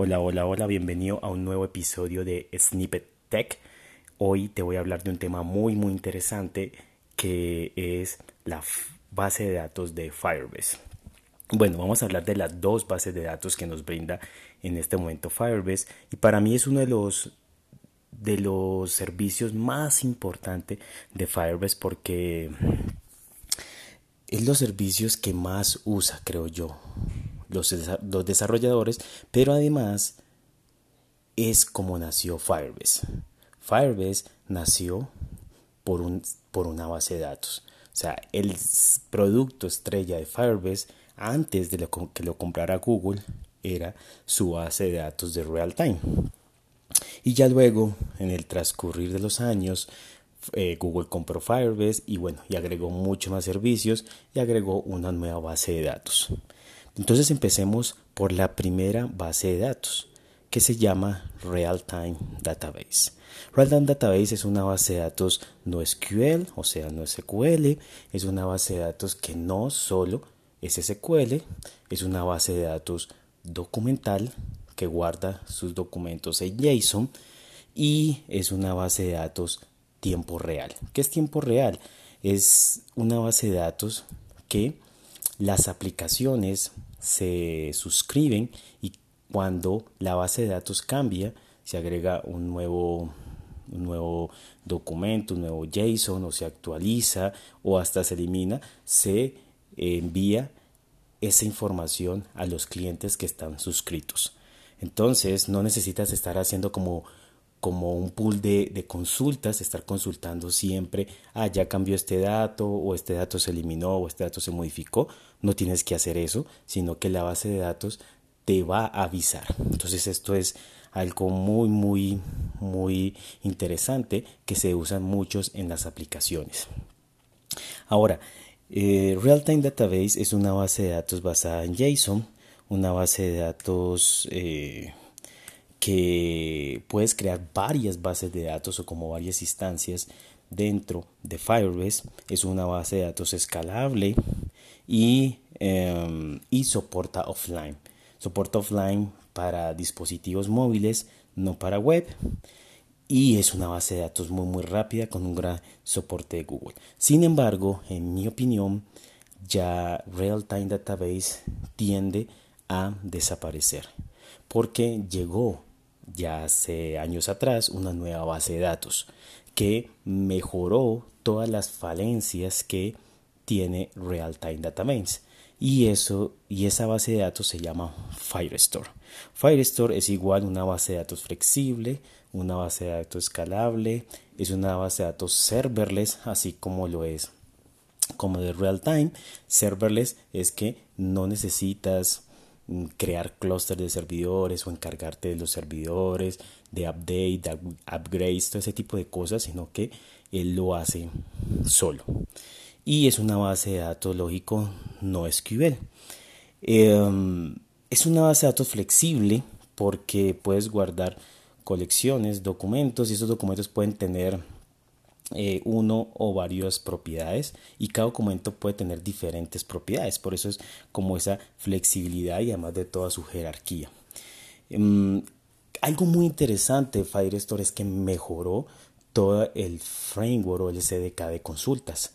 Hola, hola, hola, bienvenido a un nuevo episodio de Snippet Tech. Hoy te voy a hablar de un tema muy, muy interesante que es la base de datos de Firebase. Bueno, vamos a hablar de las dos bases de datos que nos brinda en este momento Firebase y para mí es uno de los de los servicios más importantes de Firebase porque es los servicios que más usa, creo yo, los, los desarrolladores, pero además es como nació Firebase. Firebase nació por, un, por una base de datos. O sea, el producto estrella de Firebase antes de que lo comprara Google era su base de datos de real time. Y ya luego, en el transcurrir de los años, eh, Google compró Firebase y bueno, y agregó muchos más servicios y agregó una nueva base de datos. Entonces empecemos por la primera base de datos que se llama Real Time Database. Real Time Database es una base de datos no SQL, o sea, no SQL, es una base de datos que no solo es SQL, es una base de datos documental que guarda sus documentos en JSON y es una base de datos tiempo real. ¿Qué es tiempo real? Es una base de datos que las aplicaciones se suscriben y cuando la base de datos cambia, se agrega un nuevo, un nuevo documento, un nuevo JSON o se actualiza o hasta se elimina, se envía esa información a los clientes que están suscritos. Entonces no necesitas estar haciendo como como un pool de, de, consultas, estar consultando siempre, ah, ya cambió este dato, o este dato se eliminó, o este dato se modificó. No tienes que hacer eso, sino que la base de datos te va a avisar. Entonces esto es algo muy, muy, muy interesante que se usa muchos en las aplicaciones. Ahora, eh, Real Time Database es una base de datos basada en JSON, una base de datos eh, que puedes crear varias bases de datos o como varias instancias dentro de Firebase. Es una base de datos escalable y, em, y soporta offline. Soporta offline para dispositivos móviles, no para web. Y es una base de datos muy muy rápida con un gran soporte de Google. Sin embargo, en mi opinión, ya Real Time Database tiende a desaparecer porque llegó ya hace años atrás una nueva base de datos que mejoró todas las falencias que tiene Real Time Database y eso y esa base de datos se llama Firestore. Firestore es igual una base de datos flexible, una base de datos escalable, es una base de datos serverless, así como lo es como de real time. Serverless es que no necesitas Mm, crear clúster de servidores o encargarte de los servidores, de update, de upgrades, todo ese tipo de cosas, sino que él lo hace solo. Y es una base de datos lógico no SQL. Em, es una base de datos flexible porque puedes guardar colecciones, documentos y esos documentos pueden tener eh, uno o varias propiedades y cada documento puede tener diferentes propiedades. Por eso es como esa flexibilidad y además de toda su jerarquía. Em, algo muy interesante de Firestore es que mejoró todo el framework o el SDK de consultas.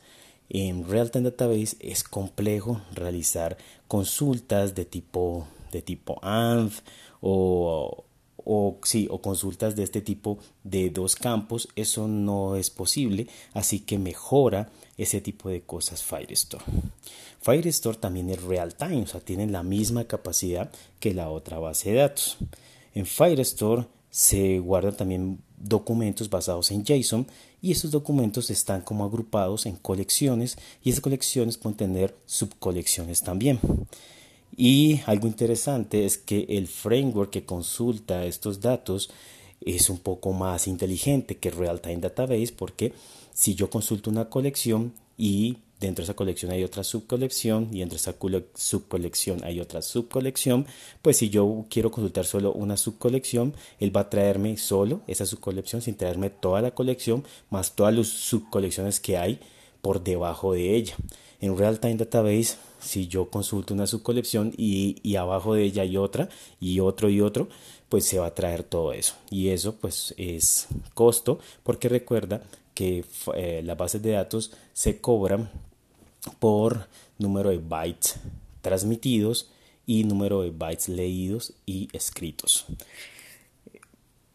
En Realtime Database es complejo realizar consultas de tipo, de tipo ANF o, o sí, o consultas de este tipo de dos campos, eso no es posible, así que mejora ese tipo de cosas Firestore. Firestore también es real time, o sea, tiene la misma capacidad que la otra base de datos. En Firestore se guardan también documentos basados en JSON y esos documentos están como agrupados en colecciones y esas colecciones pueden tener subcolecciones también. Y algo interesante es que el framework que consulta estos datos es un poco más inteligente que Real Time Database porque si yo consulto una colección y dentro de esa colección hay otra subcolección y entre esa subcolección hay otra subcolección, pues si yo quiero consultar solo una subcolección, él va a traerme solo esa subcolección sin traerme toda la colección más todas las subcolecciones que hay por debajo de ella. En Real Time Database si yo consulto una subcolección y, y abajo de ella hay otra y otro y otro, pues se va a traer todo eso. Y eso pues es costo porque recuerda que eh, las bases de datos se cobran por número de bytes transmitidos y número de bytes leídos y escritos.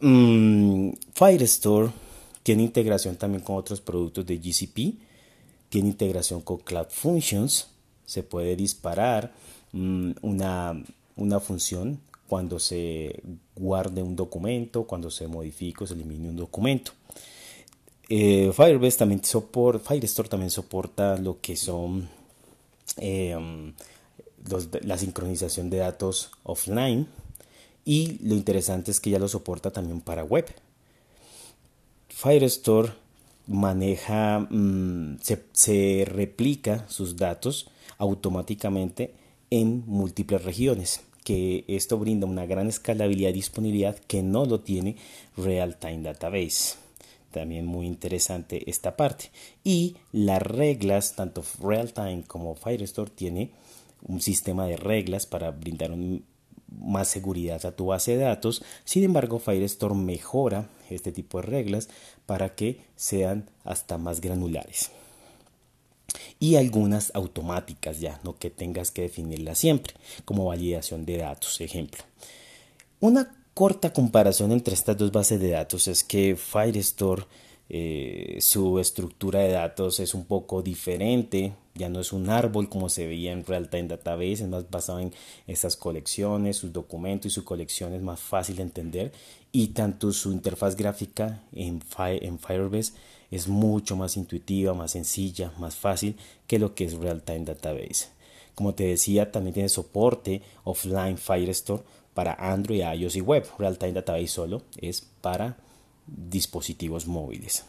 Mm, Firestore tiene integración también con otros productos de GCP, tiene integración con Cloud Functions, se puede disparar mm, una, una función cuando se guarde un documento, cuando se modifique o se elimine un documento. Eh, Firebase también soporta, Firestore también soporta lo que son em, la sincronización de datos offline y lo interesante es que ya lo soporta también para web. Firestore maneja, mm, se, se replica sus datos automáticamente en múltiples regiones que esto brinda una gran escalabilidad y disponibilidad que no lo tiene Real Time Database. También muy interesante esta parte. Y las reglas, tanto Real Time como Firestore tiene un sistema de reglas para brindar más seguridad a tu base de datos. Sin embargo, Firestore mejora este tipo de reglas para que sean hasta más granulares. Y algunas automáticas ya, no que tengas que definirlas siempre, como validación de datos, ejemplo. Una corta comparación entre estas dos bases de datos es que Firestore eh, su estructura de datos es un poco diferente, ya no es un árbol como se veía en Real Time Database, es más basado en estas colecciones, sus documentos y su colección es más fácil de entender y tanto su interfaz gráfica en, en Firebase es mucho más intuitiva, más sencilla, más fácil que lo que es Real Time Database. Como te decía, también tiene soporte offline Firestore para Android, iOS y web. Real Time Database solo es para dispositivos móviles.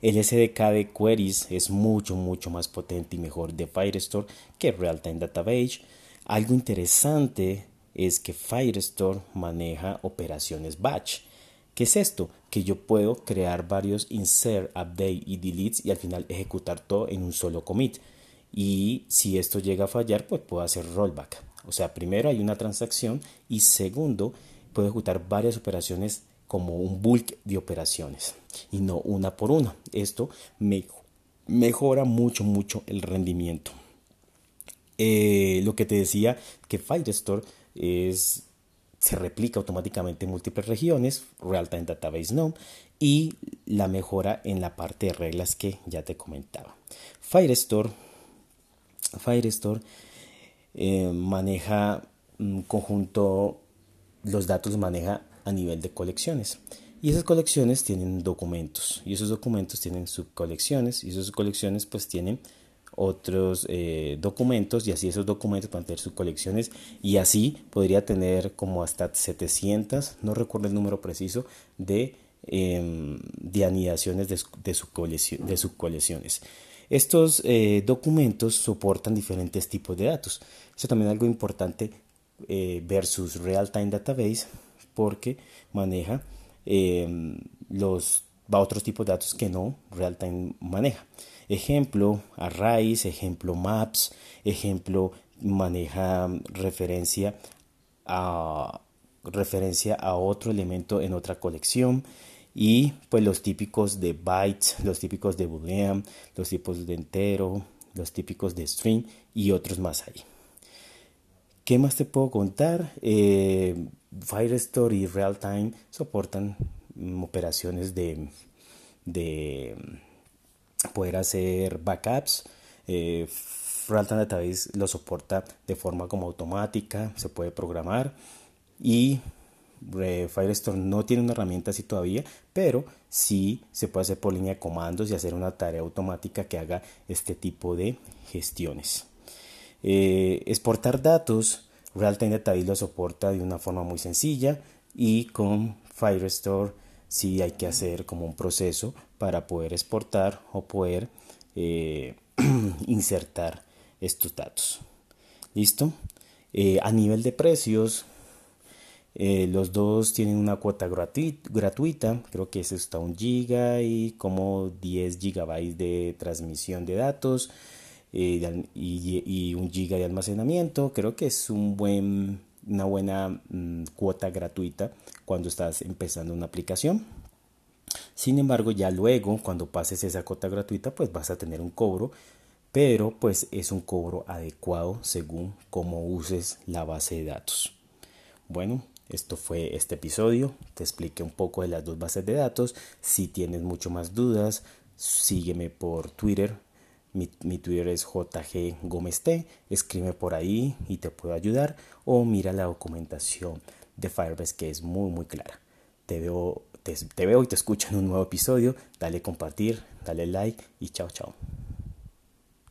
El SDK de queries es mucho, mucho más potente y mejor de Firestore que Realtime Database. Algo interesante es que Firestore maneja operaciones batch. ¿Qué es esto? Que yo puedo crear varios insert, update y deletes y al final ejecutar todo en un solo commit. Y si esto llega a fallar, pues puedo hacer rollback. O sea, primero hay una transacción y segundo, puedo ejecutar varias operaciones como un bulk de operaciones y no una por una. Esto me mejora mucho, mucho el rendimiento. Eh, lo que te decía que Firestore es, se replica automáticamente en múltiples regiones, Real-Time Database no, y la mejora en la parte de reglas que ya te comentaba. Firestore, Firestore eh, maneja un conjunto, los datos maneja a nivel de colecciones. Y esas colecciones tienen documentos y esos documentos tienen subcolecciones y esas colecciones pues tienen otros eh, documentos y así esos documentos a tener subcolecciones y así podría tener como hasta 700, no recuerdo el número preciso, de, eh, de anidaciones de, de subcolecciones. Estos eh, documentos soportan diferentes tipos de datos. Eso también es algo importante eh, versus Real-Time Database porque maneja eh, los otros tipos de datos que no Realtime maneja. Ejemplo, arrays, ejemplo, maps, ejemplo, maneja referencia a, referencia a otro elemento en otra colección y pues los típicos de bytes, los típicos de boolean, los tipos de entero, los típicos de string y otros más ahí. ¿Qué más te puedo contar? Eh, Firestore y Realtime soportan mm, operaciones de, de poder hacer backups. Eh, Realtime Database lo soporta de forma como automática, se puede programar y Firestore no tiene una herramienta así todavía, pero sí se puede hacer por línea de comandos y hacer una tarea automática que haga este tipo de gestiones. Eh, exportar datos Realtime Database lo soporta de una forma muy sencilla y con Firestore sí hay que hacer como un proceso para poder exportar o poder eh, insertar estos datos. ¿Listo? Eh, a nivel de precios, eh, los dos tienen una cuota gratuita, creo que es hasta un giga y como 10 gigabytes de transmisión de datos. eh, y, un giga de almacenamiento. Creo que es una buena mm, cuota gratuita cuando estás empezando una aplicación. Sin embargo, ya luego, cuando pases esa cuota gratuita, pues vas a tener un cobro, pero pues es un cobro adecuado según cómo uses la base de datos. Bueno, esto fue este episodio. Te expliqué un poco de las dos bases de datos. Si tienes mucho más dudas, sígueme por Twitter. Mi, Twitter es JG Gómez T. Escribe por ahí y te puedo ayudar. O mira la documentación de Firebase que es muy muy clara. Te veo, te, te veo y te escucho en un nuevo episodio. Dale compartir, dale like y chao chao.